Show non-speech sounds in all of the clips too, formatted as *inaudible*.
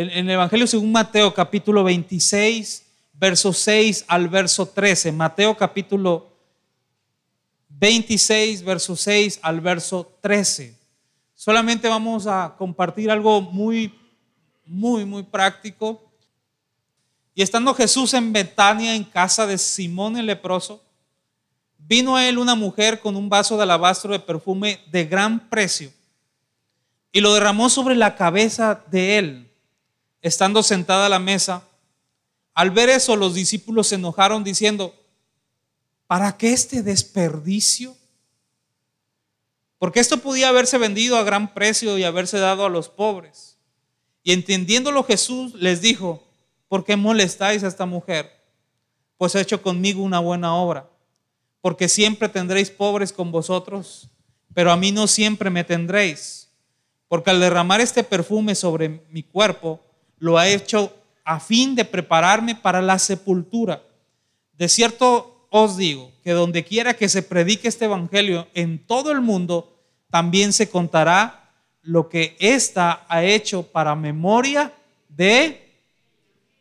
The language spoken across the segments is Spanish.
en, el Evangelio según Mateo capítulo 26, verso 6 al verso 13. Mateo capítulo 26, verso 6 al verso 13. Solamente vamos a compartir algo muy, muy, muy práctico. Y estando Jesús en Betania, en casa de Simón el leproso, vino a él una mujer con un vaso de alabastro de perfume de gran precio y lo derramó sobre la cabeza de él, estando sentada a la mesa. Al ver eso, los discípulos se enojaron diciendo, ¿para qué este desperdicio? Porque esto podía haberse vendido a gran precio y haberse dado a los pobres. Y entendiéndolo Jesús les dijo, ¿por qué molestáis a esta mujer? Pues ha hecho conmigo una buena obra. Porque siempre tendréis pobres con vosotros, pero a mí no siempre me tendréis porque al derramar este perfume sobre mi cuerpo, lo ha hecho a fin de prepararme para la sepultura. De cierto os digo que donde quiera que se predique este evangelio en todo el mundo, también se contará lo que ésta ha hecho para memoria de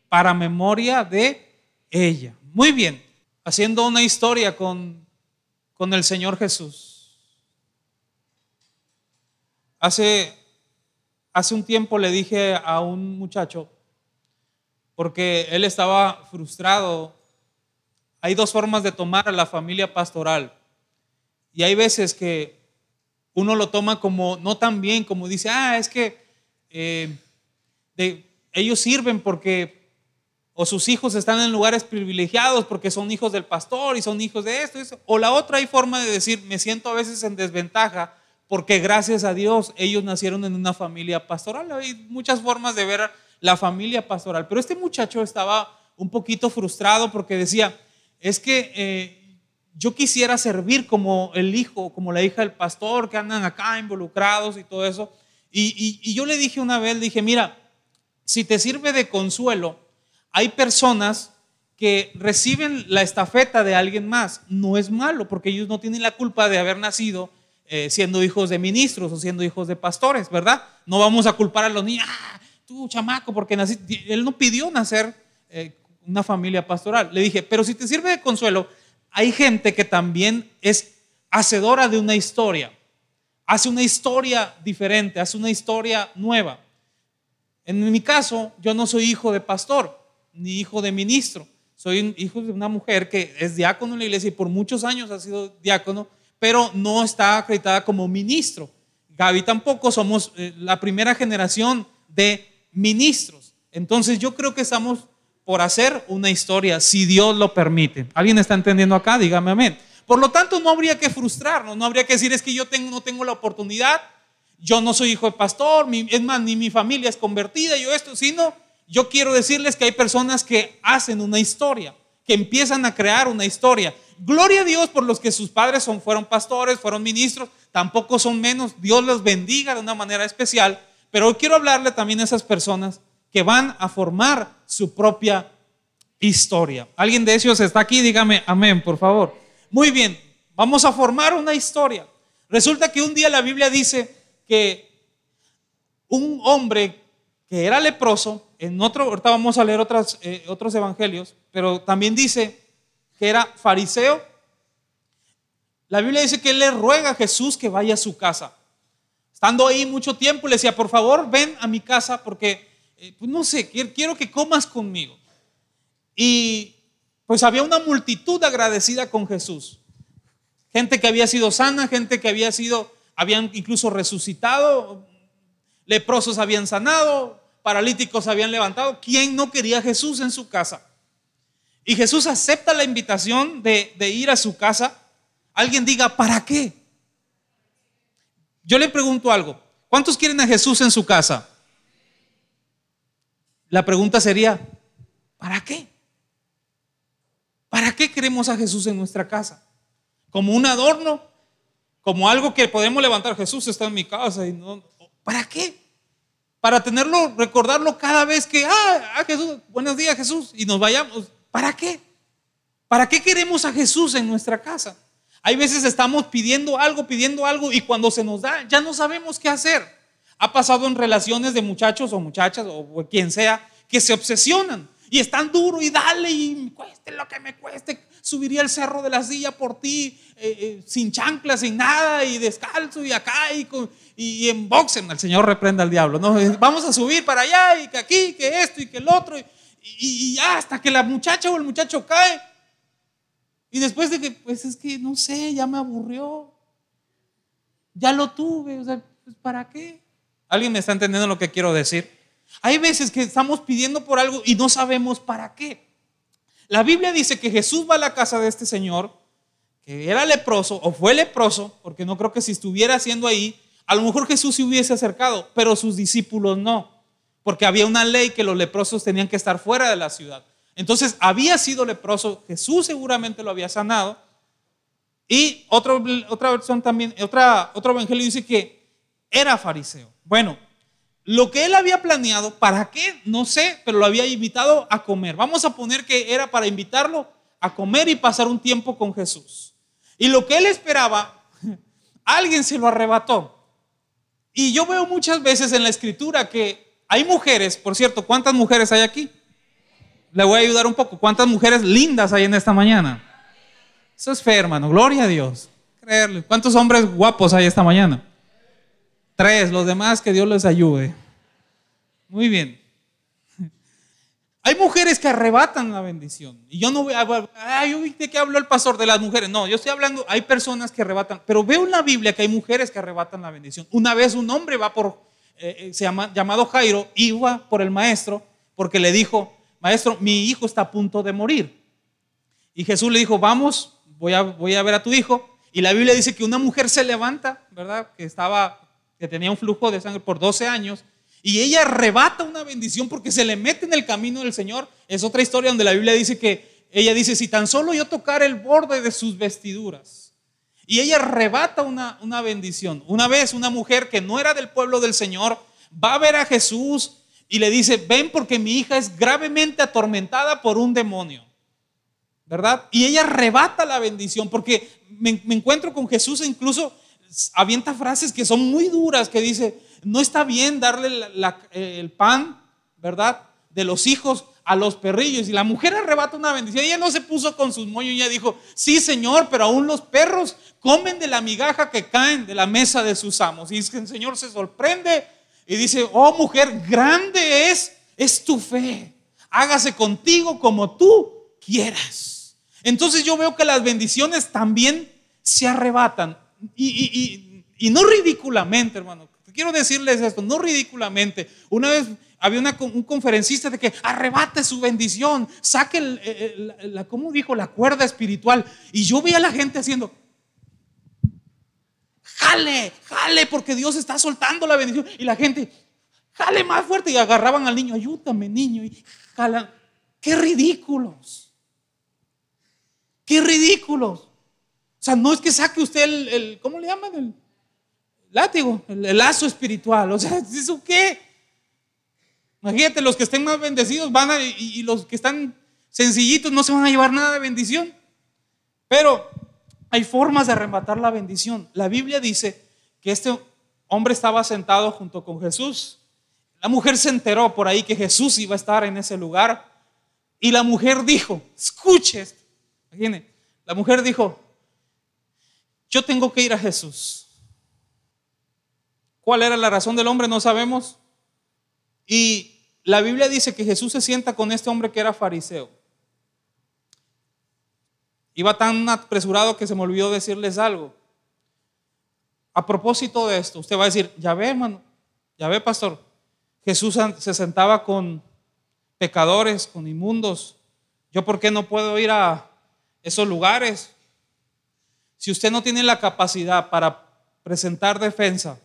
para memoria de ella. Muy bien, haciendo una historia con, con el Señor Jesús. Hace hace un tiempo le dije a un muchacho, porque él estaba frustrado, hay dos formas de tomar a la familia pastoral. Y hay veces que uno lo toma como no tan bien, como dice, ah, es que eh, ellos sirven porque, o sus hijos están en lugares privilegiados porque son hijos del pastor y son hijos de esto. O la otra hay forma de decir, me siento a veces en desventaja porque gracias a Dios ellos nacieron en una familia pastoral. Hay muchas formas de ver la familia pastoral, pero este muchacho estaba un poquito frustrado porque decía, es que eh, yo quisiera servir como el hijo, como la hija del pastor, que andan acá involucrados y todo eso. Y, y yo le dije una vez, dije, mira, si te sirve de consuelo, hay personas que reciben la estafeta de alguien más. No es malo, porque ellos no tienen la culpa de haber nacido eh, siendo hijos de ministros o siendo hijos de pastores, ¿verdad? No vamos a culpar a los niños, ah, tú chamaco, porque él no pidió nacer eh, una familia pastoral. Le dije, pero si te sirve de consuelo, hay gente que también es hacedora de una historia, hace una historia diferente, hace una historia nueva. En mi caso, yo no soy hijo de pastor, ni hijo de ministro. Soy hijo de una mujer que es diácono en la iglesia y por muchos años ha sido diácono pero no está acreditada como ministro. Gaby tampoco somos eh, la primera generación de ministros. Entonces yo creo que estamos por hacer una historia, si Dios lo permite. ¿Alguien está entendiendo acá? Dígame amén. Por lo tanto, no habría que frustrarnos, no habría que decir es que yo tengo, no tengo la oportunidad, yo no soy hijo de pastor, es más, ni mi familia es convertida, yo esto, sino yo quiero decirles que hay personas que hacen una historia, que empiezan a crear una historia. Gloria a Dios por los que sus padres son, fueron pastores, fueron ministros, tampoco son menos. Dios los bendiga de una manera especial. Pero hoy quiero hablarle también a esas personas que van a formar su propia historia. ¿Alguien de ellos está aquí? Dígame amén, por favor. Muy bien, vamos a formar una historia. Resulta que un día la Biblia dice que un hombre que era leproso, en otro, ahorita vamos a leer eh, otros evangelios, pero también dice que era fariseo, la Biblia dice que él le ruega a Jesús que vaya a su casa. Estando ahí mucho tiempo, le decía, por favor, ven a mi casa porque, eh, pues no sé, quiero que comas conmigo. Y pues había una multitud agradecida con Jesús. Gente que había sido sana, gente que había sido, habían incluso resucitado, leprosos habían sanado, paralíticos habían levantado. ¿Quién no quería a Jesús en su casa? Y Jesús acepta la invitación de, ir a su casa. Alguien diga, ¿para qué? Yo le pregunto algo. ¿Cuántos quieren a Jesús en su casa? La pregunta sería, ¿para qué? ¿Para qué queremos a Jesús en nuestra casa? ¿Como un adorno? ¿Como algo que podemos levantar? Jesús está en mi casa y no... ¿Para qué? Para tenerlo, recordarlo cada vez que, ah, ah Jesús, buenos días Jesús, y nos vayamos. ¿Para qué? ¿Para qué queremos a Jesús en nuestra casa? Hay veces estamos pidiendo algo, pidiendo algo y cuando se nos da ya no sabemos qué hacer. Ha pasado en relaciones de muchachos o muchachas o quien sea que se obsesionan y están duro y dale y cueste lo que me cueste. Subiría el cerro de la silla por ti eh, eh, sin chanclas, sin nada y descalzo y acá y, y, en boxen. El Señor reprenda al diablo. ¿no? Vamos a subir para allá y que aquí, que esto y que el otro. Y, y, hasta que la muchacha o el muchacho cae. Y después de que, pues es que no sé, ya me aburrió. Ya lo tuve. O sea, pues, ¿para qué? ¿Alguien me está entendiendo lo que quiero decir? Hay veces que estamos pidiendo por algo y no sabemos para qué. La Biblia dice que Jesús va a la casa de este señor, que era leproso o fue leproso, porque no creo que si estuviera haciendo ahí, a lo mejor Jesús se hubiese acercado, pero sus discípulos no, porque había una ley que los leprosos tenían que estar fuera de la ciudad. Entonces había sido leproso, Jesús seguramente lo había sanado. Y otra versión también, otra, otro evangelio dice que era fariseo. Bueno, lo que él había planeado, ¿para qué? No sé, pero lo había invitado a comer. Vamos a poner que era para invitarlo a comer y pasar un tiempo con Jesús. Y lo que él esperaba, *laughs* alguien se lo arrebató. Y yo veo muchas veces en la escritura que hay mujeres, por cierto, ¿cuántas mujeres hay aquí? Le voy a ayudar un poco. ¿Cuántas mujeres lindas hay en esta mañana? Eso es fe, hermano. Gloria a Dios. Creerle. ¿Cuántos hombres guapos hay esta mañana? Tres, los demás que Dios les ayude. Muy bien. *laughs* Hay mujeres que arrebatan la bendición. Y yo no voy a vi de qué habló el pastor de las mujeres. No, yo estoy hablando, hay personas que arrebatan, pero veo en la Biblia que hay mujeres que arrebatan la bendición. Una vez un hombre va por, eh, eh, se llama, llamado Jairo, iba por el maestro porque le dijo, maestro, mi hijo está a punto de morir. Y Jesús le dijo, vamos, voy a, voy a ver a tu hijo. Y la Biblia dice que una mujer se levanta, ¿verdad? Que estaba que tenía un flujo de sangre por 12 años, y ella arrebata una bendición porque se le mete en el camino del Señor. Es otra historia donde la Biblia dice que ella dice, si tan solo yo tocar el borde de sus vestiduras. Y ella arrebata una, una bendición. Una vez una mujer que no era del pueblo del Señor va a ver a Jesús y le dice, ven porque mi hija es gravemente atormentada por un demonio. ¿Verdad? Y ella arrebata la bendición porque me, me encuentro con Jesús e incluso avienta frases que son muy duras, que dice, no está bien darle el pan, ¿verdad? De los hijos a los perrillos. Y la mujer arrebata una bendición. Ella no se puso con sus moños, ella dijo, sí Señor, pero aún los perros comen de la migaja que caen de la mesa de sus amos. Y es que el Señor se sorprende y dice, oh mujer, grande es, es tu fe. Hágase contigo como tú quieras. Entonces yo veo que las bendiciones también se arrebatan y, no ridículamente, hermano. Quiero decirles esto, no ridículamente. Una vez había un conferencista de que arrebate su bendición, saque, la, ¿cómo dijo? La cuerda espiritual. Y yo veía a la gente haciendo, jale, jale, porque Dios está soltando la bendición. Y la gente, jale más fuerte. Y agarraban al niño, ayúdame, niño. Y jalan. Qué ridículos. Qué ridículos. O sea, no es que saque usted el, ¿cómo le llaman? El látigo, el, lazo espiritual. O sea, *laughs* ¿eso qué? Imagínate, los que estén más bendecidos van a, y, los que están sencillitos no se van a llevar nada de bendición. Pero hay formas de arrebatar la bendición. La Biblia dice que este hombre estaba sentado junto con Jesús. La mujer se enteró por ahí que Jesús iba a estar en ese lugar. Y la mujer dijo, escuche esto. la mujer dijo, yo tengo que ir a Jesús. ¿Cuál era la razón del hombre? No sabemos. Y la Biblia dice que Jesús se sienta con este hombre que era fariseo. Iba tan apresurado que se me olvidó decirles algo. A propósito de esto, usted va a decir, ya ve, hermano, ya ve, pastor, Jesús se sentaba con pecadores, con inmundos. ¿Yo por qué no puedo ir a esos lugares? Si usted no tiene la capacidad para presentar defensa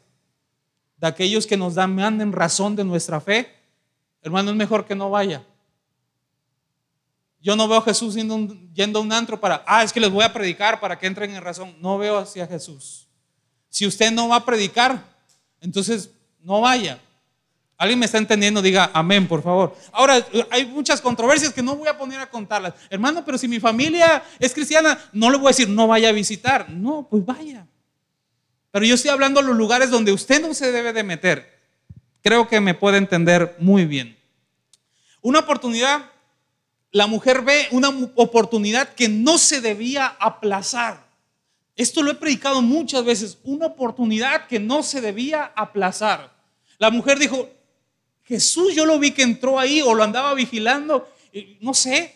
de aquellos que nos dan, manden razón de nuestra fe, hermano, es mejor que no vaya. Yo no veo a Jesús yendo, a un antro para, ah, es que les voy a predicar para que entren en razón. No veo hacia Jesús. Si usted no va a predicar, entonces no vaya. ¿Alguien me está entendiendo? Diga amén, por favor. Ahora, hay muchas controversias que no voy a poner a contarlas. Hermano, pero si mi familia es cristiana, no le voy a decir no vaya a visitar. No, pues vaya. Pero yo estoy hablando de los lugares donde usted no se debe de meter. Creo que me puede entender muy bien. Una oportunidad, la mujer ve una oportunidad que no se debía aplazar. Esto lo he predicado muchas veces, una oportunidad que no se debía aplazar. La mujer dijo, Jesús yo lo vi que entró ahí o lo andaba vigilando, no sé.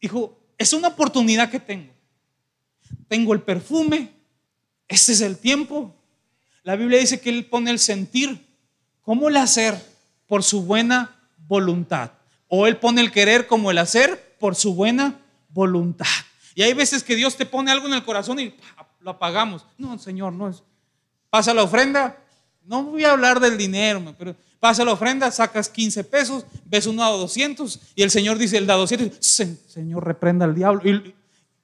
Dijo, es una oportunidad que tengo. Tengo el perfume, este es el tiempo. La Biblia dice que Él pone el sentir. ¿Cómo el hacer? Por su buena voluntad. O Él pone el querer como el hacer por su buena voluntad. Y hay veces que Dios te pone algo en el corazón y lo apagamos. No, Señor, no es. Pasa la ofrenda. No voy a hablar del dinero, pero pasa la ofrenda, sacas 15 pesos, ves uno a 200 y el Señor dice, el da 200, Señor, reprenda al diablo. Y,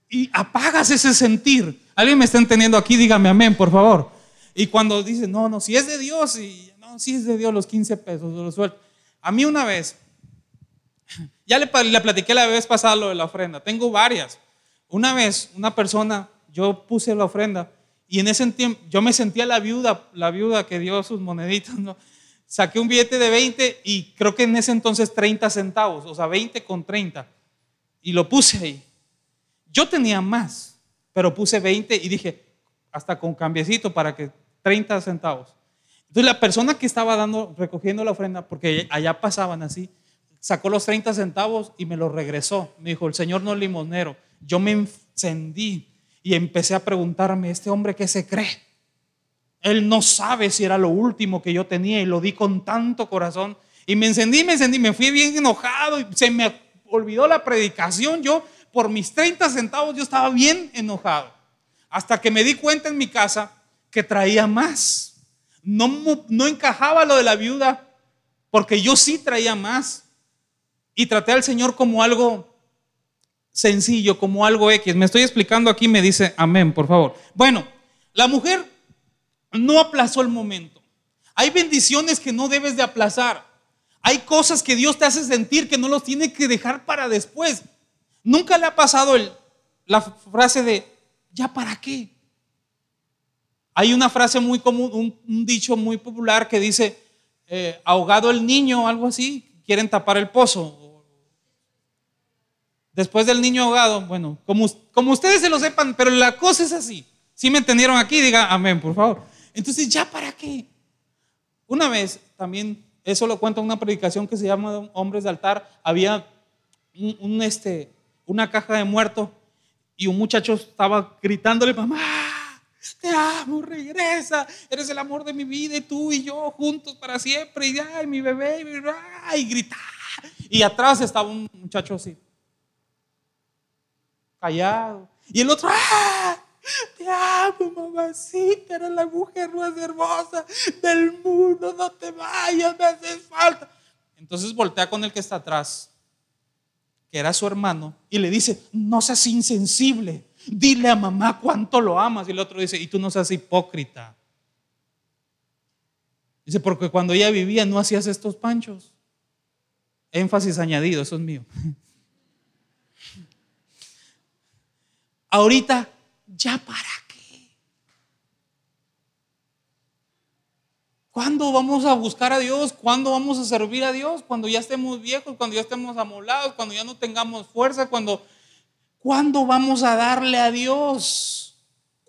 y apagas ese sentir. ¿Alguien me está entendiendo aquí? Dígame amén, por favor. Y cuando dice, no, no, si es de Dios, y no, si es de Dios, los 15 pesos, los suelto. A mí una vez, *clears throat* ya le, le platiqué la vez pasada lo de la ofrenda, tengo varias. Una vez, una persona, yo puse la ofrenda y en ese tiempo yo me sentía la viuda, la viuda que dio sus moneditas, ¿no? Saqué un billete de 20 y creo que en ese entonces 30 centavos, o sea, 20 con 30. Y lo puse ahí. Yo tenía más, pero puse 20 y dije, hasta con cambiecito para que 30 centavos. Entonces la persona que estaba dando, recogiendo la ofrenda, porque allá pasaban así, sacó los 30 centavos y me los regresó. Me dijo, el Señor no es limonero. Yo me encendí y empecé a preguntarme, ¿este hombre qué se cree? Él no sabe si era lo último que yo tenía y lo di con tanto corazón. Y me encendí, me encendí, me fui bien enojado y se me olvidó la predicación. Yo, por mis 30 centavos, yo estaba bien enojado. Hasta que me di cuenta en mi casa que traía más. No, no encajaba lo de la viuda porque yo sí traía más. Y traté al Señor como algo sencillo, como algo X. Me estoy explicando aquí, me dice amén, por favor. Bueno, la mujer no aplazó el momento. Hay bendiciones que no debes de aplazar. Hay cosas que Dios te hace sentir que no los tiene que dejar para después. Nunca le ha pasado el, la frase de, ¿ya para qué? Hay una frase muy común, un, dicho muy popular que dice, eh, ahogado el niño, algo así, quieren tapar el pozo. Después del niño ahogado, bueno, como, como ustedes se lo sepan, pero la cosa es así. Si me entendieron aquí, diga amén, por favor. Entonces, ¿ya para qué? Una vez también, eso lo cuenta una predicación que se llama Hombres de Altar, había un, este, una caja de muerto y un muchacho estaba gritándole, mamá, te amo, regresa, eres el amor de mi vida y tú y yo juntos para siempre, y ay, mi bebé, y, y. Y atrás estaba un muchacho así, callado. Y el otro, ¡ah! Te amo, mamacita, eres la mujer más hermosa del mundo, no te vayas, me haces falta. Entonces voltea con el que está atrás, era su hermano, y le dice, no seas insensible, dile a mamá cuánto lo amas. Y el otro dice, y tú no seas hipócrita. Dice, porque cuando ella vivía no hacías estos panchos. Énfasis añadido, eso es mío. *laughs* Ahorita, ¿ya para qué? ¿Cuándo vamos a buscar a Dios? ¿Cuándo vamos a servir a Dios? Cuando ya estemos viejos, cuando ya estemos amolados, cuando ya no tengamos fuerza, cuando ¿Cuándo vamos a darle a Dios?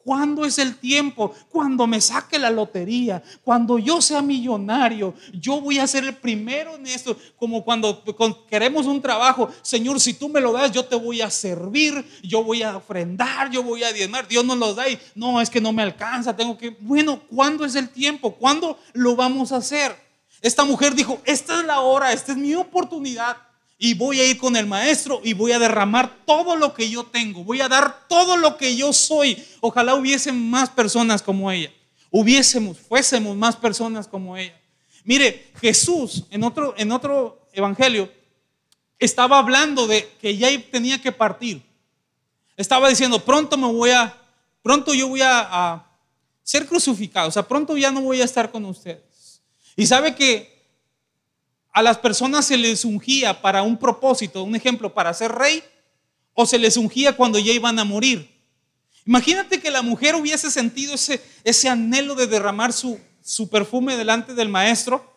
¿Cuándo es el tiempo? Cuando me saque la lotería, cuando yo sea millonario, yo voy a ser el primero en esto. Como cuando queremos un trabajo, Señor, si tú me lo das, yo te voy a servir, yo voy a ofrendar, yo voy a diezmar. Dios nos lo da y no, es que no me alcanza, tengo que. Bueno, ¿cuándo es el tiempo? ¿Cuándo lo vamos a hacer? Esta mujer dijo: Esta es la hora, esta es mi oportunidad y voy a ir con el maestro y voy a derramar todo lo que yo tengo, voy a dar todo lo que yo soy. Ojalá hubiesen más personas como ella, hubiésemos, fuésemos más personas como ella. Mire, Jesús en otro, en otro evangelio estaba hablando de que ya tenía que partir. Estaba diciendo, pronto me voy a, pronto yo voy a, a ser crucificado, o sea, pronto ya no voy a estar con ustedes. Y sabe que a las personas se les ungía para un propósito, un ejemplo, para ser rey, o se les ungía cuando ya iban a morir. Imagínate que la mujer hubiese sentido ese, ese anhelo de derramar su, su perfume delante del maestro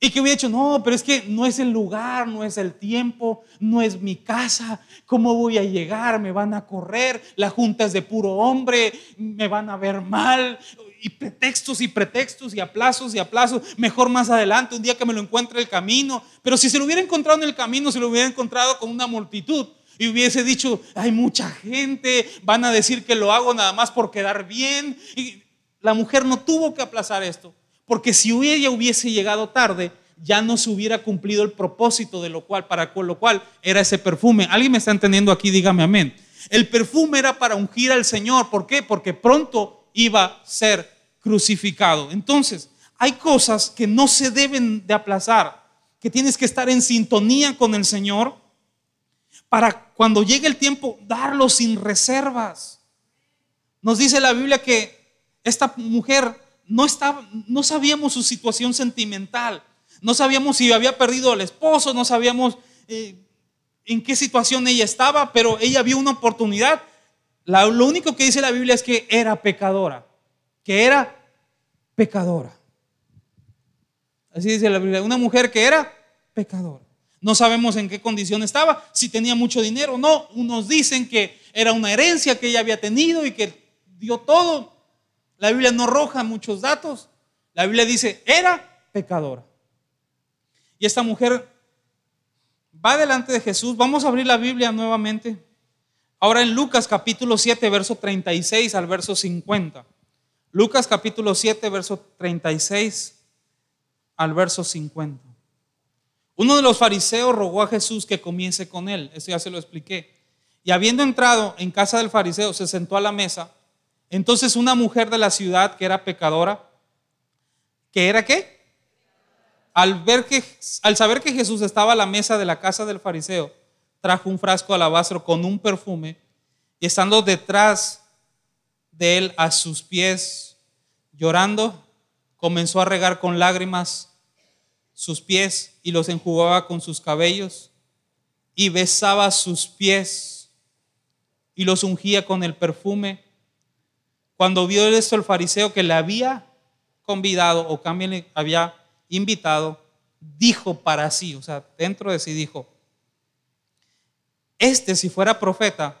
Y que hubiera dicho, no, pero es que no es el lugar, no es el tiempo, no es mi casa. ¿Cómo voy a llegar? Me van a correr, la junta es de puro hombre, me van a ver mal. Y pretextos y pretextos y aplazos y aplazos. Mejor más adelante, un día que me lo encuentre el camino. Pero si se lo hubiera encontrado en el camino, se lo hubiera encontrado con una multitud. Y hubiese dicho, hay mucha gente, van a decir que lo hago nada más por quedar bien. Y la mujer no tuvo que aplazar esto. Porque si ella hubiese llegado tarde, ya no se hubiera cumplido el propósito de lo cual, para lo cual era ese perfume. ¿Alguien me está entendiendo aquí? Dígame amén. El perfume era para ungir al Señor. ¿Por qué? Porque pronto iba a ser crucificado. Entonces, hay cosas que no se deben de aplazar, que tienes que estar en sintonía con el Señor para cuando llegue el tiempo darlo sin reservas. Nos dice la Biblia que esta mujer no, estaba, no sabíamos su situación sentimental, no sabíamos si había perdido al esposo, no sabíamos eh, en qué situación ella estaba, pero ella vio una oportunidad. lo único que dice la Biblia es que era pecadora, que era pecadora. Así dice la Biblia, una mujer que era pecadora. No sabemos en qué condición estaba, si tenía mucho dinero o no. Unos dicen que era una herencia que ella había tenido y que dio todo. La Biblia no arroja muchos datos. La Biblia dice, era pecadora. Y esta mujer va delante de Jesús. Vamos a abrir la Biblia nuevamente. Ahora en Lucas capítulo 7, verso 36 al verso 50. Lucas capítulo 7, verso 36 al verso 50. Uno de los fariseos rogó a Jesús que comience con él. Eso ya se lo expliqué. Y habiendo entrado en casa del fariseo, se sentó a la mesa entonces una mujer de la ciudad que era pecadora, que era qué? Al, ver que, al saber que Jesús estaba a la mesa de la casa del fariseo, trajo un frasco de alabastro con un perfume y estando detrás de él a sus pies, llorando, comenzó a regar con lágrimas sus pies y los enjugaba con sus cabellos y besaba sus pies y los ungía con el perfume. Cuando vio esto el fariseo que le había convidado o también había invitado, dijo para sí, o sea, dentro de sí dijo, este si fuera profeta,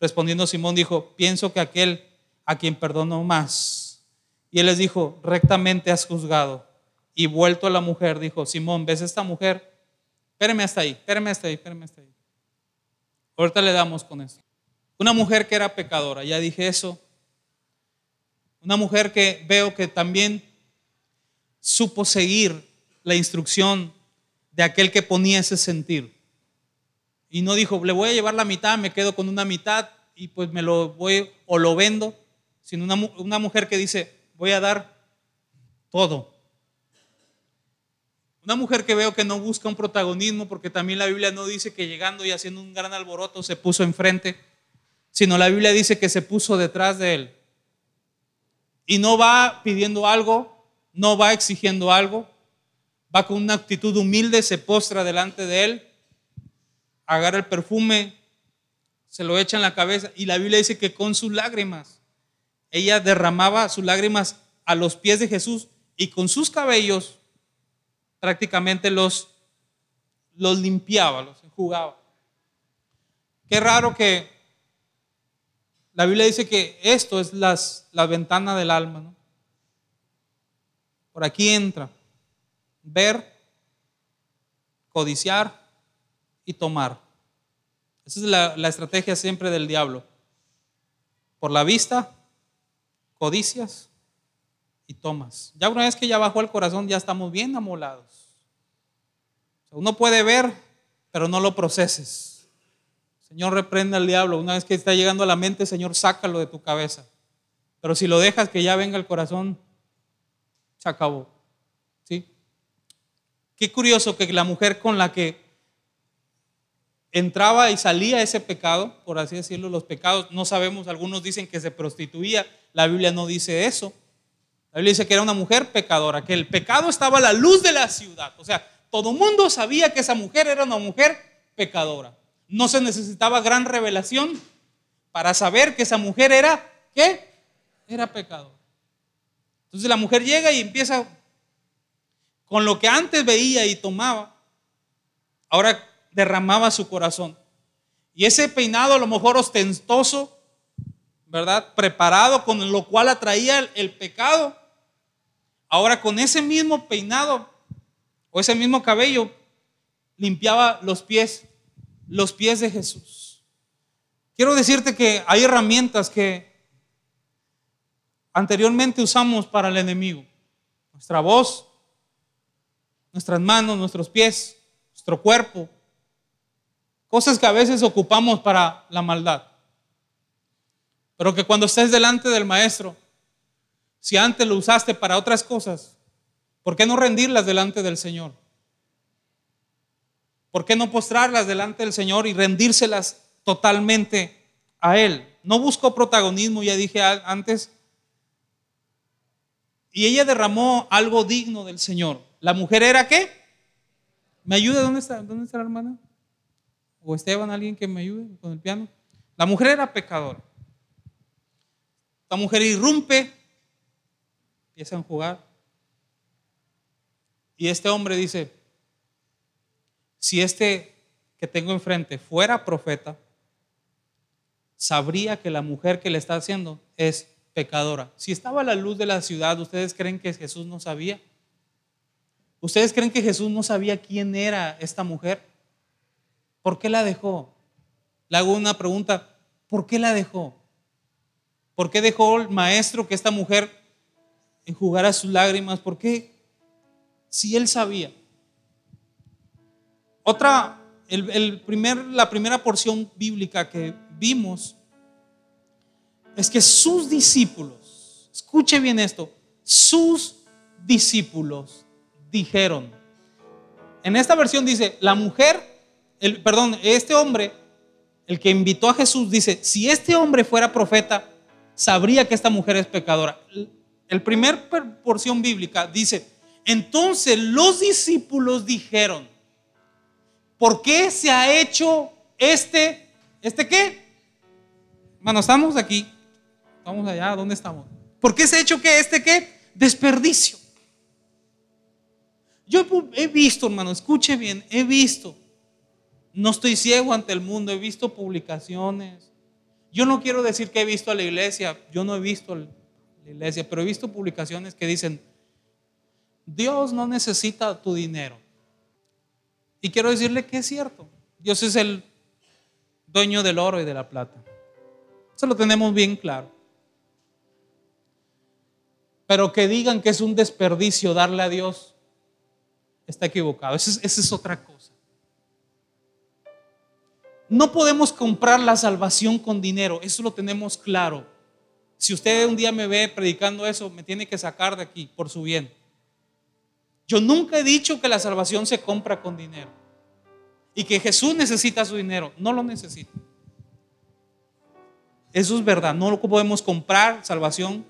Respondiendo Simón dijo, pienso que aquel a quien perdonó más. Y él les dijo, rectamente has juzgado. Y vuelto a la mujer, dijo, Simón, ¿ves esta mujer? Espérame hasta ahí, espérame hasta ahí, espérame hasta ahí. Ahorita le damos con eso. Una mujer que era pecadora, ya dije eso. Una mujer que veo que también supo seguir la instrucción de aquel que ponía ese sentir. Y no dijo, le voy a llevar la mitad, me quedo con una mitad y pues me lo voy o lo vendo, sino una, una mujer que dice, voy a dar todo. Una mujer que veo que no busca un protagonismo, porque también la Biblia no dice que llegando y haciendo un gran alboroto se puso enfrente sino la Biblia dice que se puso detrás de él. Y no va pidiendo algo, no va exigiendo algo, va con una actitud humilde, se postra delante de él, agarra el perfume, se lo echa en la cabeza y la Biblia dice que con sus lágrimas, ella derramaba sus lágrimas a los pies de Jesús y con sus cabellos prácticamente los, los limpiaba, los enjugaba. Qué raro que la Biblia dice que esto es las, la ventana del alma. ¿no? Por aquí entra ver, codiciar y tomar. Esa es la, estrategia siempre del diablo. Por la vista, codicias y tomas. Ya una vez que ya bajó el corazón, ya estamos bien amolados. uno puede ver, pero no lo proceses. Señor, reprenda al diablo. Una vez que está llegando a la mente, Señor, sácalo de tu cabeza. Pero si lo dejas que ya venga el corazón, se acabó. ¿Sí? Qué curioso que la mujer con la que entraba y salía ese pecado, por así decirlo, los pecados, no sabemos, algunos dicen que se prostituía, la Biblia no dice eso. La Biblia dice que era una mujer pecadora, que el pecado estaba a la luz de la ciudad. O sea, todo mundo sabía que esa mujer era una mujer pecadora. No se necesitaba gran revelación para saber que esa mujer era, ¿qué? Era pecadora. Entonces la mujer llega y empieza con lo que antes veía y tomaba, ahora derramaba su corazón. Y ese peinado a lo mejor ostentoso, ¿verdad? Preparado con lo cual atraía el, pecado. Ahora con ese mismo peinado o ese mismo cabello limpiaba los pies, los pies de Jesús. Quiero decirte que hay herramientas que anteriormente usamos para el enemigo. Nuestra voz, nuestras manos, nuestros pies, nuestro cuerpo. Cosas que a veces ocupamos para la maldad. Pero que cuando estés delante del maestro, si antes lo usaste para otras cosas, ¿por qué no rendirlas delante del Señor? ¿Por qué no postrarlas delante del Señor y rendírselas totalmente a Él? No busco protagonismo, ya dije antes. Y ella derramó algo digno del Señor. ¿La mujer era qué? ¿Me ayuda? ¿Dónde está, ¿Dónde está la hermana? ¿O Esteban, alguien que me ayude con el piano? La mujer era pecadora. La mujer irrumpe, empiezan a jugar. Y este hombre dice, si este que tengo enfrente fuera profeta, sabría que la mujer que le está haciendo es pecadora. Si estaba a la luz de la ciudad, ¿ustedes creen que Jesús no sabía? ¿Ustedes creen que Jesús no sabía quién era esta mujer? ¿Por qué la dejó? Le hago una pregunta, ¿por qué la dejó? ¿Por qué dejó el maestro que esta mujer enjugara sus lágrimas? ¿Por qué? Si él sabía. Otra, el, primer, la primera porción bíblica que vimos es que sus discípulos, escuche bien esto, sus discípulos dijeron. En esta versión dice, la mujer, perdón, este hombre, el que invitó a Jesús, dice, si este hombre fuera profeta, sabría que esta mujer es pecadora. El primer porción bíblica dice, entonces los discípulos dijeron, ¿por qué se ha hecho este, este qué? Bueno, estamos aquí, estamos allá, ¿dónde estamos? ¿Por qué se ha hecho que este qué? Desperdicio. Yo he visto, hermano, escuche bien, he visto. No estoy ciego ante el mundo, he visto publicaciones. Yo no quiero decir que he visto a la iglesia, yo no he visto a la iglesia, pero he visto publicaciones que dicen, Dios no necesita tu dinero. Y quiero decirle que es cierto. Dios es el dueño del oro y de la plata. Eso lo tenemos bien claro. Pero que digan que es un desperdicio darle a Dios está equivocado. Esa es, otra cosa. No podemos comprar la salvación con dinero, eso lo tenemos claro. Si usted un día me ve predicando eso, me tiene que sacar de aquí por su bien. Yo nunca he dicho que la salvación se compra con dinero y que Jesús necesita su dinero. No lo necesita. Eso es verdad. No podemos comprar salvación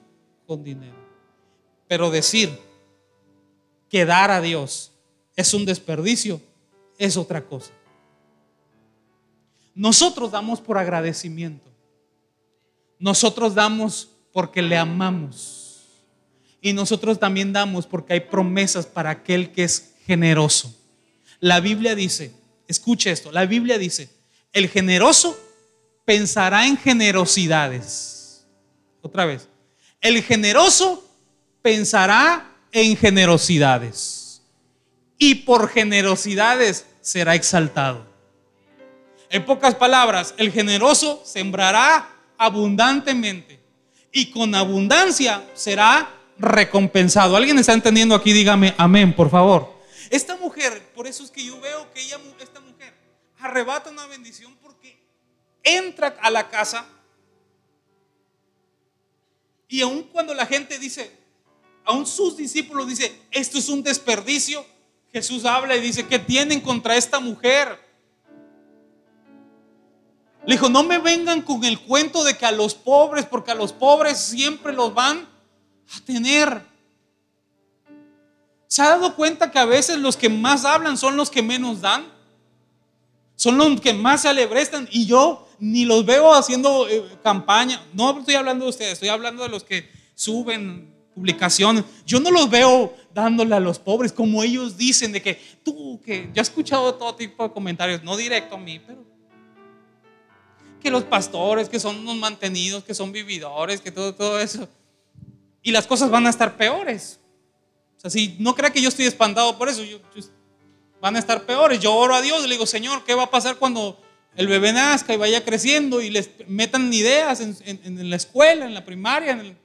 con dinero. Pero decir que dar a Dios es un desperdicio, es otra cosa. Nosotros damos por agradecimiento. Nosotros damos porque le amamos. Y nosotros también damos porque hay promesas para aquel que es generoso. La Biblia dice, escuche esto, la Biblia dice, el generoso pensará en generosidades. Otra vez, el generoso pensará en generosidades y por generosidades será exaltado. En pocas palabras, el generoso sembrará abundantemente y con abundancia será recompensado. ¿Alguien está entendiendo aquí? Dígame amén, por favor. Esta mujer, por eso es que yo veo que ella, esta mujer arrebata una bendición porque entra a la casa y aun cuando la gente dice, aun sus discípulos dice, esto es un desperdicio, Jesús habla y dice, ¿qué tienen contra esta mujer? Le dijo, no me vengan con el cuento de que a los pobres, porque a los pobres siempre los van a tener. ¿Se ha dado cuenta que a veces los que más hablan son los que menos dan? Son los que más se alebrestan y yo ni los veo haciendo eh, campaña. No estoy hablando de ustedes, estoy hablando de los que suben publicaciones. Yo no los veo dándole a los pobres como ellos dicen de que tú, que yo he escuchado todo tipo de comentarios, no directo a mí, pero que los pastores, que son unos mantenidos, que son vividores, que todo, todo eso. Y las cosas van a estar peores. O sea, si no crea que yo estoy espantado por eso, van a estar peores. Yo oro a Dios le digo, Señor, ¿qué va a pasar cuando el bebé nazca y vaya creciendo y les metan ideas en, la escuela, en la primaria, en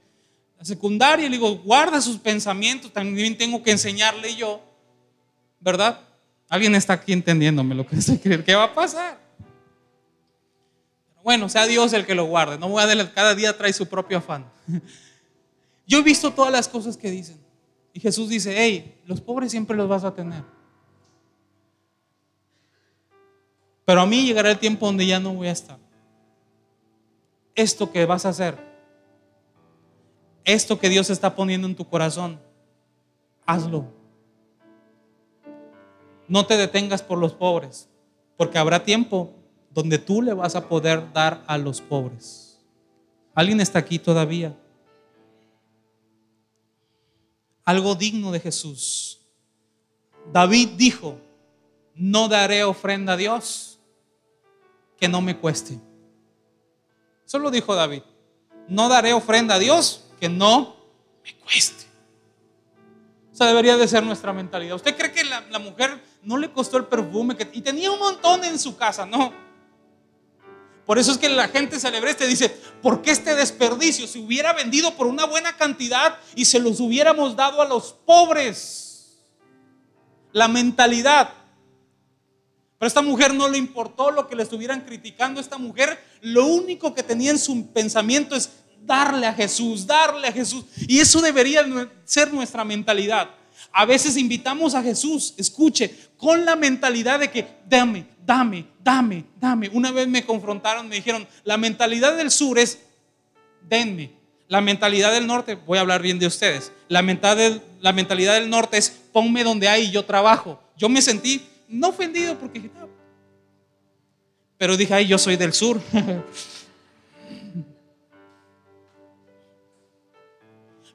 la secundaria? Y le digo, guarda sus pensamientos, también tengo que enseñarle yo, ¿verdad? Alguien está aquí entendiéndome lo que *laughs* estoy creyendo. ¿Qué va a pasar? Bueno, sea Dios el que lo guarde. No voy a cada día trae su propio afán. *laughs* Yo he visto todas las cosas que dicen. Y Jesús dice, hey, los pobres siempre los vas a tener. Pero a mí llegará el tiempo donde ya no voy a estar. Esto que vas a hacer, esto que Dios está poniendo en tu corazón, hazlo. No te detengas por los pobres, porque habrá tiempo donde tú le vas a poder dar a los pobres. ¿Alguien está aquí todavía? Algo digno de Jesús. David dijo, no daré ofrenda a Dios que no me cueste. Eso lo dijo David. No daré ofrenda a Dios que no me cueste. Esa debería de ser nuestra mentalidad. ¿Usted cree que la, mujer no le costó el perfume y tenía un montón en su casa? No. Por eso es que la gente celebreste dice, ¿por qué este desperdicio? Si hubiera vendido por una buena cantidad y se los hubiéramos dado a los pobres. La mentalidad. Pero a esta mujer no le importó lo que le estuvieran criticando. Esta mujer lo único que tenía en su pensamiento es darle a Jesús, darle a Jesús. Y eso debería ser nuestra mentalidad. A veces invitamos a Jesús, escuche, con la mentalidad de que dame, dame, dame, dame. Una vez me confrontaron, me dijeron, la mentalidad del sur es, denme. La mentalidad del norte, voy a hablar bien de ustedes, la mentalidad, del norte es, ponme donde hay yo trabajo. Yo me sentí no ofendido porque dije, pero dije, ay, yo soy del sur. *laughs*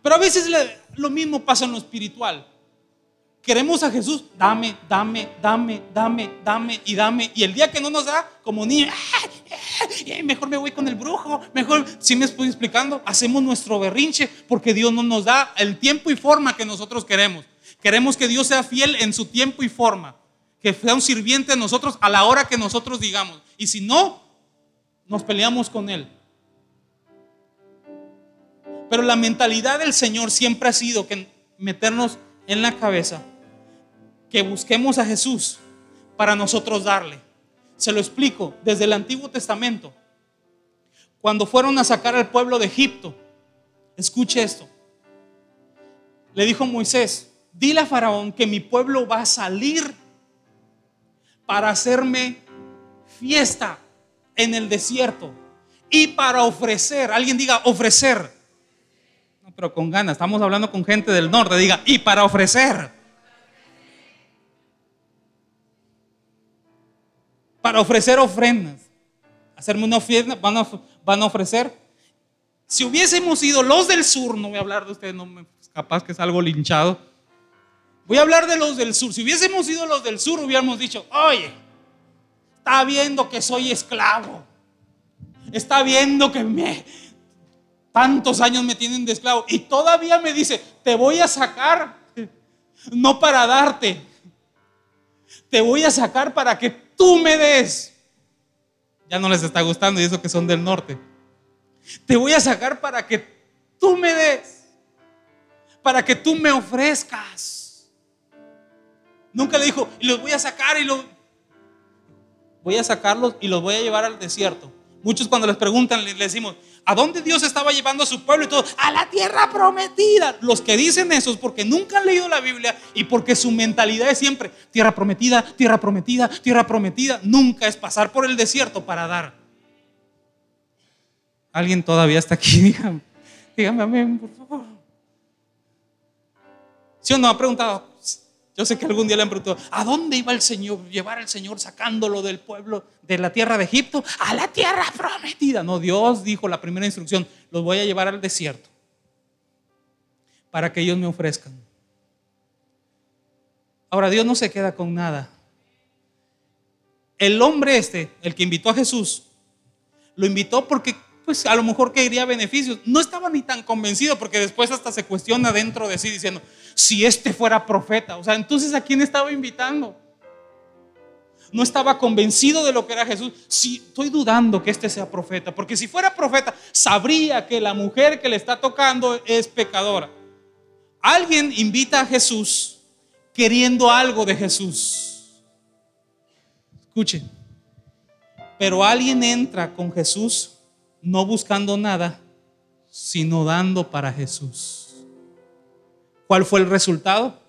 pero a veces lo mismo pasa en lo espiritual. Queremos a Jesús, dame, dame, dame, dame, dame y dame. Y el día que no nos da, como niño, mejor me voy con el brujo, mejor, si me estoy explicando, hacemos nuestro berrinche porque Dios no nos da el tiempo y forma que nosotros queremos. Queremos que Dios sea fiel en su tiempo y forma, que sea un sirviente de nosotros a la hora que nosotros digamos. Y si no, nos peleamos con Él. Pero la mentalidad del Señor siempre ha sido que meternos en la cabeza que busquemos a Jesús para nosotros darle. Se lo explico desde el Antiguo Testamento. Cuando fueron a sacar al pueblo de Egipto, escuche esto. Le dijo Moisés, dile a Faraón que mi pueblo va a salir para hacerme fiesta en el desierto y para ofrecer, alguien diga ofrecer, pero con ganas, estamos hablando con gente del norte, diga, y para ofrecer para ofrecer ofrendas. Hacerme una ofrenda, van a, van a ofrecer. Si hubiésemos ido los del sur, no voy a hablar de ustedes, no me, capaz que es algo linchado. Voy a hablar de los del sur. Si hubiésemos ido los del sur, hubiéramos dicho, oye, está viendo que soy esclavo. Está viendo que me, tantos años me tienen de esclavo. Y todavía me dice, te voy a sacar, no para darte, te voy a sacar para que tú me des. Ya no les está gustando y eso que son del norte. Te voy a sacar para que tú me des. Para que tú me ofrezcas. Nunca le dijo, y los voy a sacar y los... Voy a sacarlos y los voy a llevar al desierto. Muchos cuando les preguntan le decimos, ¿a dónde Dios estaba llevando a su pueblo y todo? A la tierra prometida. Los que dicen eso es porque nunca han leído la Biblia y porque su mentalidad es siempre tierra prometida, tierra prometida, tierra prometida. Nunca es pasar por el desierto para dar. ¿Alguien todavía está aquí? *laughs* Dígame, dígame amén, por favor. Si o no? Ha preguntado, yo sé que algún día le han preguntado, ¿a dónde iba el Señor? Llevar al Señor sacándolo del pueblo, de la tierra de Egipto, a la tierra prometida. No, Dios dijo la primera instrucción, los voy a llevar al desierto para que ellos me ofrezcan. Ahora, Dios no se queda con nada. El hombre este, el que invitó a Jesús, lo invitó porque pues a lo mejor quería beneficios. No estaba ni tan convencido porque después hasta se cuestiona dentro de sí diciendo, si este fuera profeta, o sea, entonces a quién estaba invitando? No estaba convencido de lo que era Jesús. Si estoy dudando que este sea profeta, porque si fuera profeta, sabría que la mujer que le está tocando es pecadora. Alguien invita a Jesús queriendo algo de Jesús. Escuchen. Pero alguien entra con Jesús no buscando nada, sino dando para Jesús. ¿Cuál fue el resultado?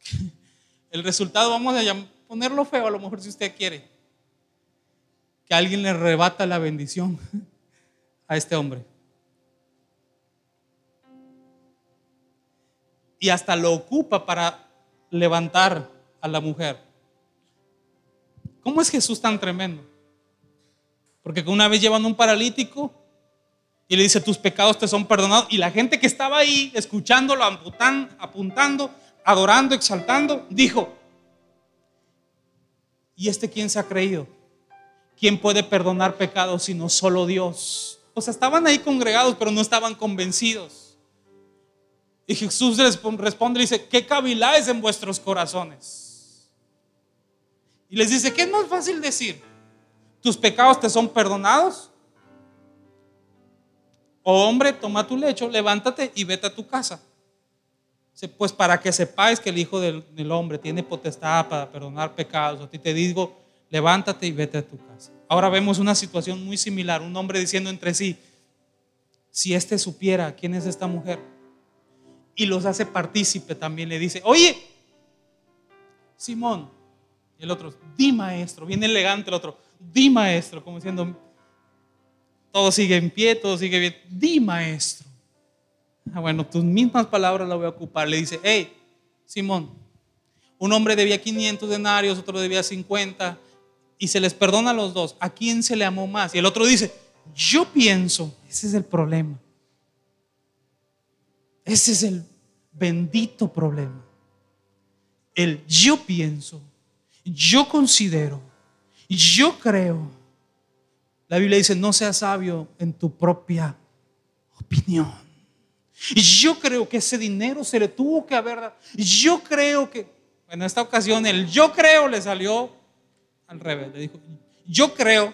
*laughs* El resultado, vamos a ponerlo feo a lo mejor si usted quiere, que alguien le rebata la bendición *laughs* a este hombre. Y hasta lo ocupa para levantar a la mujer. ¿Cómo es Jesús tan tremendo? Porque una vez llevan un paralítico y le dice, tus pecados te son perdonados. Y la gente que estaba ahí escuchándolo, apuntando, adorando, exaltando, dijo, ¿y este quién se ha creído? ¿Quién puede perdonar pecados sino solo Dios? O sea, estaban ahí congregados, pero no estaban convencidos. Y Jesús les responde y dice, ¿qué caviláis en vuestros corazones? Y les dice, ¿qué es más fácil decir? ¿Tus pecados te son perdonados? O hombre, toma tu lecho, levántate y vete a tu casa. Pues para que sepáis que el Hijo del, Hombre tiene potestad para perdonar pecados, a ti te digo, levántate y vete a tu casa. Ahora vemos una situación muy similar, un hombre diciendo entre sí, si éste supiera quién es esta mujer, y los hace partícipe también, le dice, oye, Simón, y el otro, di maestro. Viene elegante el otro, di maestro, como diciendo, todo sigue en pie, todo sigue bien. Di maestro. Ah, bueno, tus mismas palabras las voy a ocupar. Le dice, hey, Simón, un hombre debía 500 denarios, otro debía 50, y se les perdona a los dos. ¿A quién se le amó más? Y el otro dice, yo pienso, ese es el problema. Ese es el bendito problema. El yo pienso yo considero, yo creo. La Biblia dice, no seas sabio en tu propia opinión. Y yo creo que ese dinero se le tuvo que haber dado. Yo creo que, en esta ocasión, el yo creo le salió al revés. Le dijo, yo creo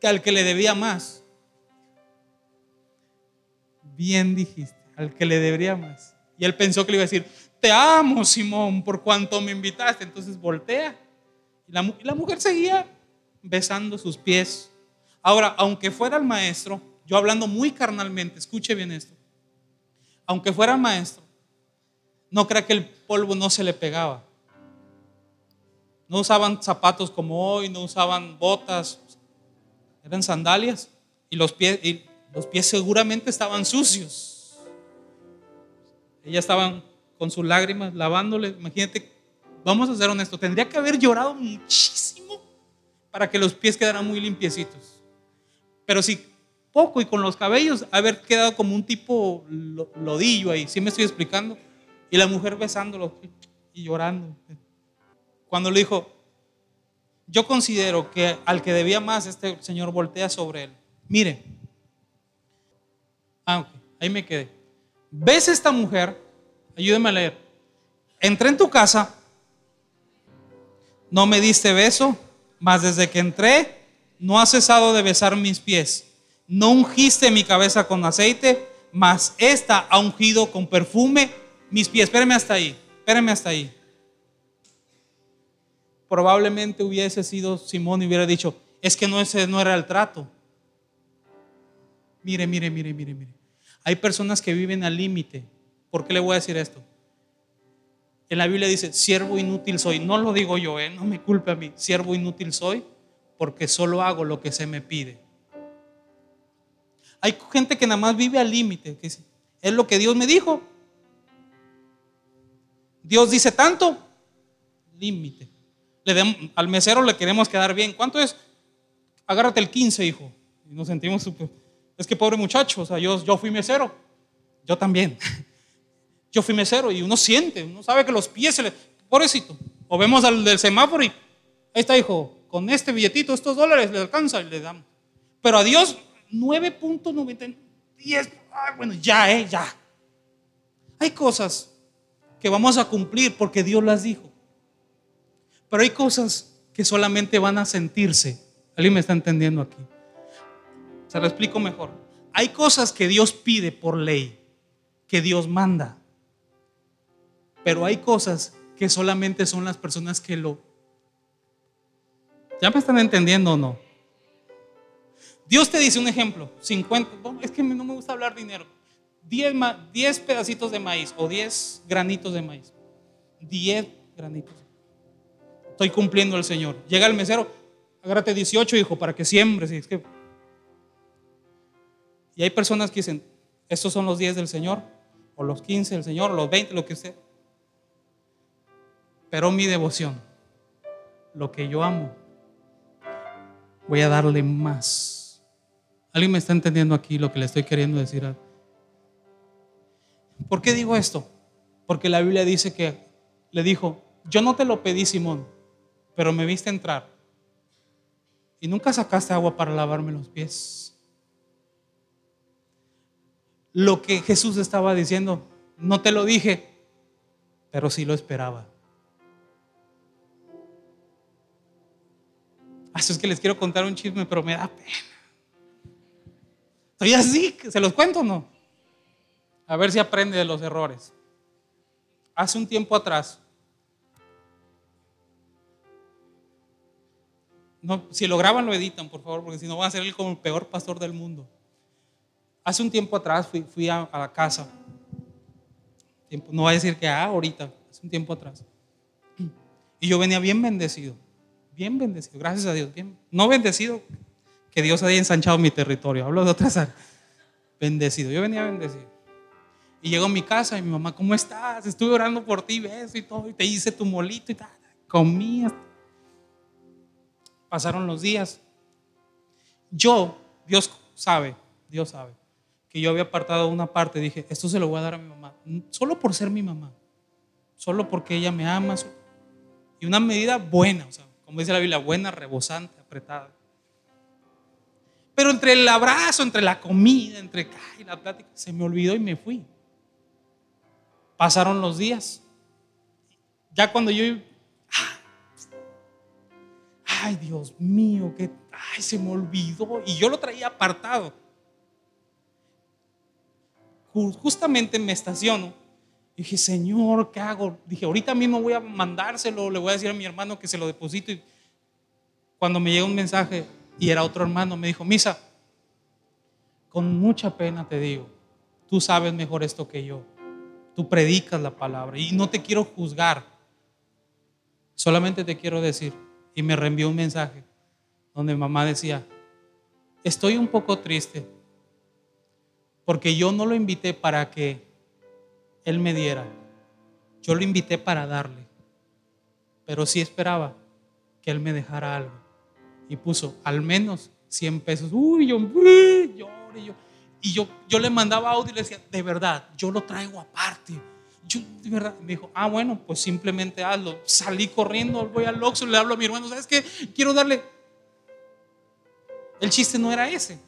que al que le debía más, bien dijiste, al que le debería más. Y él pensó que le iba a decir, te amo, Simón, por cuanto me invitaste. Entonces voltea la, la mujer seguía besando sus pies. Ahora, aunque fuera el maestro, yo hablando muy carnalmente, escuche bien esto, aunque fuera el maestro, no crea que el polvo no se le pegaba. No usaban zapatos como hoy, no usaban botas, eran sandalias y los pies, y los pies seguramente estaban sucios. Ellas estaban con sus lágrimas lavándole. Imagínate Vamos a ser honestos, tendría que haber llorado muchísimo para que los pies quedaran muy limpiecitos. Pero si poco y con los cabellos, haber quedado como un tipo lodillo ahí, ¿sí me estoy explicando? Y la mujer besándolo y llorando. Cuando le dijo, yo considero que al que debía más, este señor voltea sobre él. Mire, ah, ahí me quedé. ¿Ves esta mujer? Ayúdeme a leer. Entré en tu casa no me diste beso, mas desde que entré no has cesado de besar mis pies. No ungiste mi cabeza con aceite, mas esta ha ungido con perfume mis pies. Espérame hasta ahí, espérame hasta ahí. probablemente hubiese sido Simón y hubiera dicho, es que no ese no era el trato. Mire, mire, mire, mire, mire. Hay personas que viven al límite. ¿Por qué le voy a decir esto? En la Biblia dice, siervo inútil soy. No lo digo yo, ¿eh? no me culpe a mí. Siervo inútil soy porque solo hago lo que se me pide. Hay gente que nada más vive al límite, que es lo que Dios me dijo. Dios dice tanto, límite. Al mesero le queremos quedar bien. ¿Cuánto es? Agárrate el 15, hijo. Y nos sentimos super, es que pobre muchacho, o sea, yo, yo fui mesero. Yo también. *laughs* Yo fui mesero y uno siente, uno sabe que los pies se le. Pobrecito. O vemos al del semáforo y ahí está, hijo, con este billetito, estos dólares le alcanza y le damos. Pero a Dios, 9.90, bueno, ya, eh, ya. Hay cosas que vamos a cumplir porque Dios las dijo. Pero hay cosas que solamente van a sentirse. ¿Alguien me está entendiendo aquí? Se lo explico mejor. Hay cosas que Dios pide por ley, que Dios manda. Pero hay cosas que solamente son las personas que lo... ¿Ya me están entendiendo o no? Dios te dice un ejemplo, 50, es que no me gusta hablar dinero, 10, 10 pedacitos de maíz o 10 granitos de maíz. 10 granitos. Estoy cumpliendo el Señor. Llega el mesero, agárrate 18, hijo, para que siembres. Es que y hay personas que dicen, estos son los 10 del Señor, o los 15 del Señor, o los 20, lo que usted. Pero mi devoción, lo que yo amo, voy a darle más. ¿Alguien me está entendiendo aquí lo que le estoy queriendo decir? ¿Por qué digo esto? Porque la Biblia dice que le dijo, yo no te lo pedí, Simón, pero me viste entrar. Y nunca sacaste agua para lavarme los pies lo que Jesús estaba diciendo. No te lo dije, pero sí lo esperaba. Así es que les quiero contar un chisme, pero me da pena. Estoy así, ¿se los cuento o no? A ver si aprende de los errores. Hace un tiempo atrás, no, si lo graban lo editan, por favor, porque si no va a ser el como el peor pastor del mundo. Hace un tiempo atrás fui, a, la casa. no voy a decir que ah, ahorita, hace un tiempo atrás. Y yo venía bien bendecido, bien bendecido, gracias a Dios, bien. No bendecido, que Dios haya ensanchado mi territorio, hablo de otras áreas. Bendecido, yo venía bendecido. Y llego a mi casa y mi mamá, ¿cómo estás? Estuve orando por ti, beso y todo, y te hice tu molito y tal. Comías. Pasaron los días. Yo, Dios sabe, Dios sabe que yo había apartado una parte, dije, esto se lo voy a dar a mi mamá, solo por ser mi mamá, solo porque ella me ama, y una medida buena, o sea, como dice la Biblia, buena, rebosante, apretada. Pero entre el abrazo, entre la comida, entre la plática, se me olvidó y me fui. Pasaron los días. Ya cuando yo, ay Dios mío, que, ay, se me olvidó. Y yo lo traía apartado justamente me estaciono. Dije, Señor, ¿qué hago? Dije, ahorita mismo voy a mandárselo, le voy a decir a mi hermano que se lo deposito. Y cuando me llega un mensaje y era otro hermano, me dijo, Misa, con mucha pena te digo, tú sabes mejor esto que yo. Tú predicas la palabra y no te quiero juzgar. Solamente te quiero decir. Y me reenvió un mensaje donde mamá decía, estoy un poco triste porque yo no lo invité para que Él me diera. Yo lo invité para darle. Pero sí esperaba que Él me dejara algo. Y puso al menos 100 pesos. Uy, yo, uy, yo. Y yo, yo le mandaba audio y le decía, de verdad, yo lo traigo aparte. Yo, de verdad, me dijo, ah, bueno, pues simplemente hazlo. Salí corriendo, voy al Oxxo, le hablo a mi hermano, ¿sabes qué? Quiero darle. El chiste no era ese.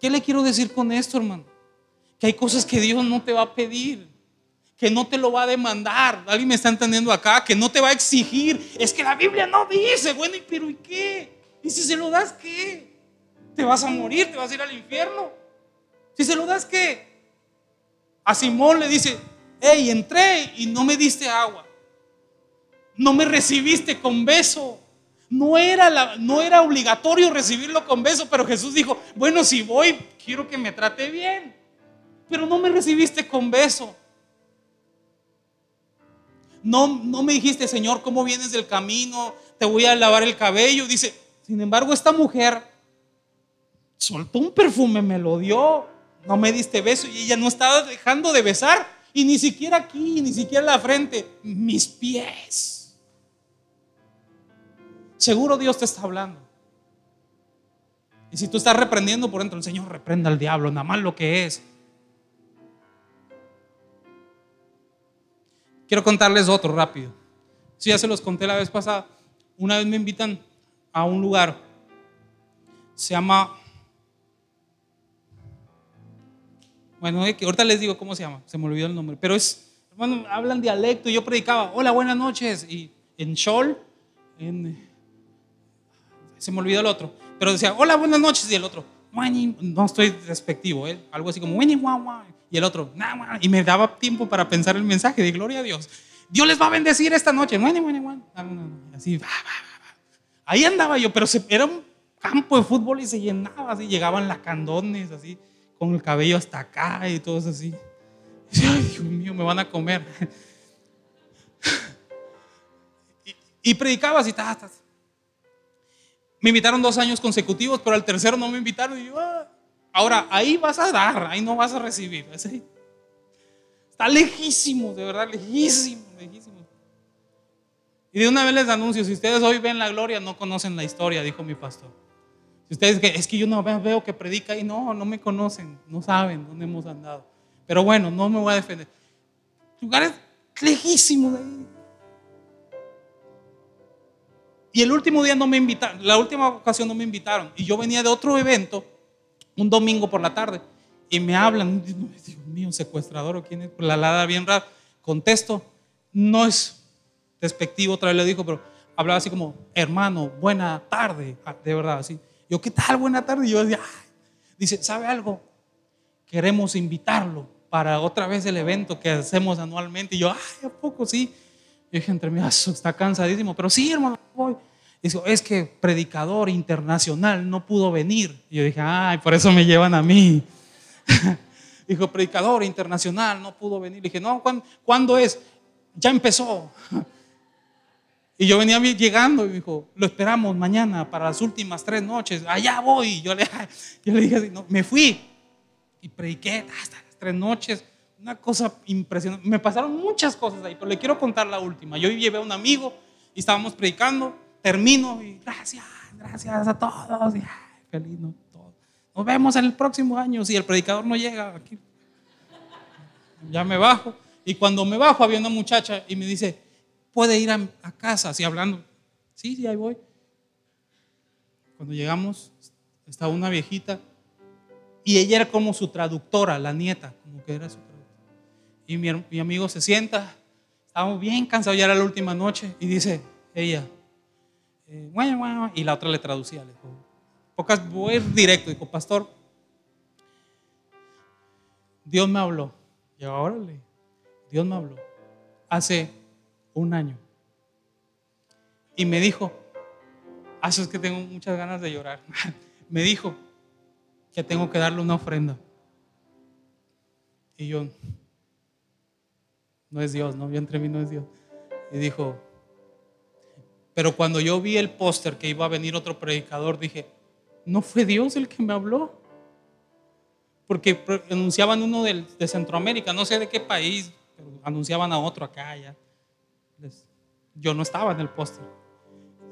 ¿Qué le quiero decir con esto, hermano? Que hay cosas que Dios no te va a pedir, que no te lo va a demandar. ¿Alguien me está entendiendo acá? Que no te va a exigir. Es que la Biblia no dice, bueno, pero ¿y qué? ¿Y si se lo das qué? ¿Te vas a morir? ¿Te vas a ir al infierno? Si se lo das qué? A Simón le dice, hey, entré y no me diste agua. no me recibiste con beso. No era, no era obligatorio recibirlo con beso, pero Jesús dijo, bueno, si voy, quiero que me trate bien. Pero no me recibiste con beso. No, no me dijiste, Señor, ¿cómo vienes del camino? Te voy a lavar el cabello. Dice, sin embargo, esta mujer soltó un perfume, me lo dio. No me diste beso y ella no estaba dejando de besar. Y ni siquiera aquí, ni siquiera la frente, mis pies. Seguro Dios te está hablando. Y si tú estás reprendiendo por dentro, el Señor reprenda al diablo, nada más lo que es. Quiero contarles otro rápido. Si ya se los conté la vez pasada. Una vez me invitan a un lugar. Se llama. Bueno, ahorita les digo cómo se llama. Se me olvidó el nombre. Pero es. Bueno, hablan dialecto. Y yo predicaba. Hola, buenas noches. Y en Shol, se me olvidó el otro. Pero decía, hola, buenas noches. Y el otro, no estoy despectivo, ¿eh? algo así como, y el otro, y me daba tiempo para pensar el mensaje de gloria a Dios. Dios les va a bendecir esta noche. Así, ahí andaba yo, pero era un campo de fútbol y se llenaba así, llegaban las candones así, con el cabello hasta acá y todo así. Ay, Dios mío, me van a comer. *laughs* y, predicaba así, ta, me invitaron dos años consecutivos, pero al tercero no me invitaron. Y yo, ah". Ahora, ahí vas a dar, ahí no vas a recibir. Está lejísimo, de verdad, lejísimo, lejísimo. Y de una vez les anuncio, si ustedes hoy ven la gloria, no conocen la historia, dijo mi pastor. Si ustedes es que yo no veo que predica y no, no me conocen, no saben dónde hemos andado. Pero bueno, no me voy a defender. Lugares lejísimos de ahí. Y el último día no me invitaron, la última ocasión no me invitaron. Y yo venía de otro evento, un domingo por la tarde, y me hablan, Dios mío, secuestrador o quién es, la lada bien rara. Contesto, no es despectivo, otra vez le dijo, pero hablaba así como, hermano, buena tarde, ah, de verdad, así. Yo, ¿qué tal? Buena tarde. Y yo decía, dice, ¿sabe algo? Queremos invitarlo para otra vez el evento que hacemos anualmente. Y yo, ay, ¿a poco sí? Yo dije entre *laughs* está cansadísimo, pero sí, hermano, voy. Dijo, es que predicador internacional no pudo venir. Y yo dije, ay, por eso me llevan a mí. *laughs* Dijo, predicador internacional no pudo venir. dije, no, ¿cuándo, es? Ya empezó. *laughs* Y yo venía llegando y dijo, lo esperamos mañana para las últimas tres noches. Allá voy. Yo le, *laughs* yo le dije, no, me fui y prediqué hasta las tres noches. Una cosa impresionante. Me pasaron muchas cosas ahí, pero le quiero contar la última. Yo llevé a un amigo y estábamos predicando termino y gracias, gracias a todos. Feliz, no, Nos vemos en el próximo año. Si el predicador no llega aquí, ya me bajo. Y cuando me bajo, había una muchacha y me dice, ¿puede ir a, casa? Así hablando. Sí, sí, ahí voy. Cuando llegamos, estaba una viejita y ella era como su traductora, la nieta, como que era su traductora. Y mi, mi amigo se sienta, estábamos bien cansados, ya era la última noche, y dice ella, eh, y la otra le traducía. Le dijo, pocas, voy directo. Dijo, pastor, Dios me habló. Y ahora le, Dios me habló hace un año. Y me dijo, ah, eso es que tengo muchas ganas de llorar. *laughs* me dijo que tengo que darle una ofrenda. Y yo, no es Dios, no, yo entre mí no es Dios. Y dijo, pero cuando yo vi el póster que iba a venir otro predicador, dije, no fue Dios el que me habló. Porque anunciaban uno de, Centroamérica, no sé de qué país, pero anunciaban a otro acá, ya. Yo no estaba en el póster.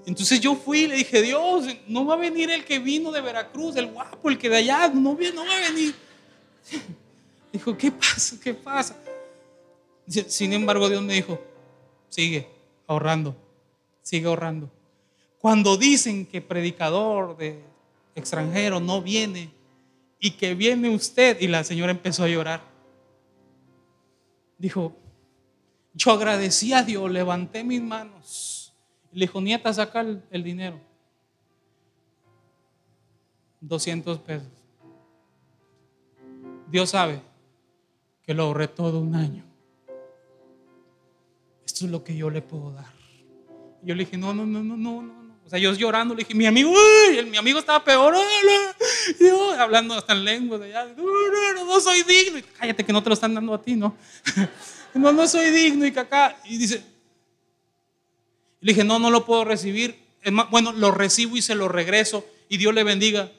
Entonces yo fui y le dije, Dios, no va a venir el que vino de Veracruz, el guapo, el que de allá, no, no va a venir. *laughs* Dijo, ¿qué pasa? ¿Qué pasa? Sin embargo, Dios me dijo, sigue ahorrando sigue ahorrando. Cuando dicen que predicador de extranjero no viene y que viene usted, y la señora empezó a llorar, dijo, yo agradecí a Dios, levanté mis manos. Le dijo, nieta, saca el, el dinero. 200 pesos. Dios sabe que lo ahorré todo un año. Esto es lo que yo le puedo dar. Yo le dije, no, no, no, no, no, no. O sea, yo llorando, le dije, mi amigo, uy, mi amigo estaba peor, hablando hasta en lengua de no, no, soy digno. Cállate que no te lo están dando a ti, ¿no? *laughs* no, no soy digno y que acá. Y dice, le dije, no, no lo puedo recibir. bueno, lo recibo y se lo regreso y Dios le bendiga.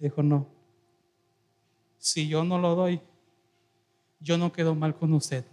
Y dijo, no, si yo no lo doy, yo no quedo mal con usted.